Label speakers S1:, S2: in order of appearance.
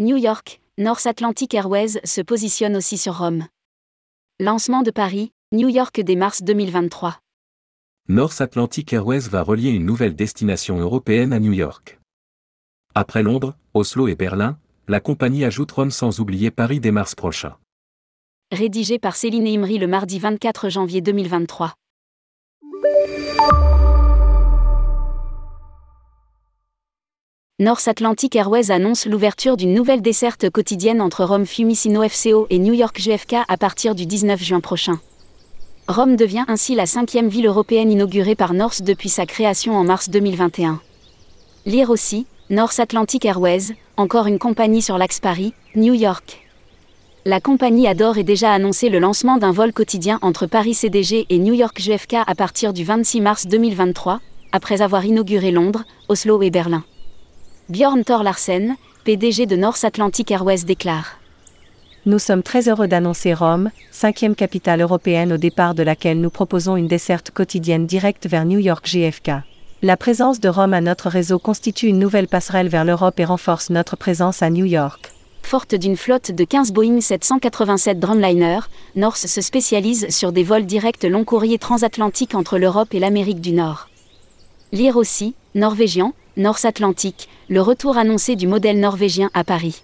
S1: New York, North Atlantic Airways se positionne aussi sur Rome. Lancement de Paris, New York dès mars 2023.
S2: North Atlantic Airways va relier une nouvelle destination européenne à New York. Après Londres, Oslo et Berlin, la compagnie ajoute Rome sans oublier Paris dès mars prochain.
S1: Rédigé par Céline Imri le mardi 24 janvier 2023. North Atlantic Airways annonce l'ouverture d'une nouvelle desserte quotidienne entre Rome Fiumicino FCO et New York JFK à partir du 19 juin prochain. Rome devient ainsi la cinquième ville européenne inaugurée par North depuis sa création en mars 2021. Lire aussi, North Atlantic Airways, encore une compagnie sur l'Axe Paris, New York. La compagnie a d'ores et déjà annoncé le lancement d'un vol quotidien entre Paris CDG et New York JFK à partir du 26 mars 2023, après avoir inauguré Londres, Oslo et Berlin. Bjorn Thor Larsen, PDG de North Atlantic Airways déclare.
S3: Nous sommes très heureux d'annoncer Rome, cinquième capitale européenne au départ de laquelle nous proposons une desserte quotidienne directe vers New York JFK. La présence de Rome à notre réseau constitue une nouvelle passerelle vers l'Europe et renforce notre présence à New York.
S1: Forte d'une flotte de 15 Boeing 787 Drumliner, North se spécialise sur des vols directs long courrier transatlantiques entre l'Europe et l'Amérique du Nord. Lire aussi, norvégien, North Atlantic, le retour annoncé du modèle norvégien à Paris.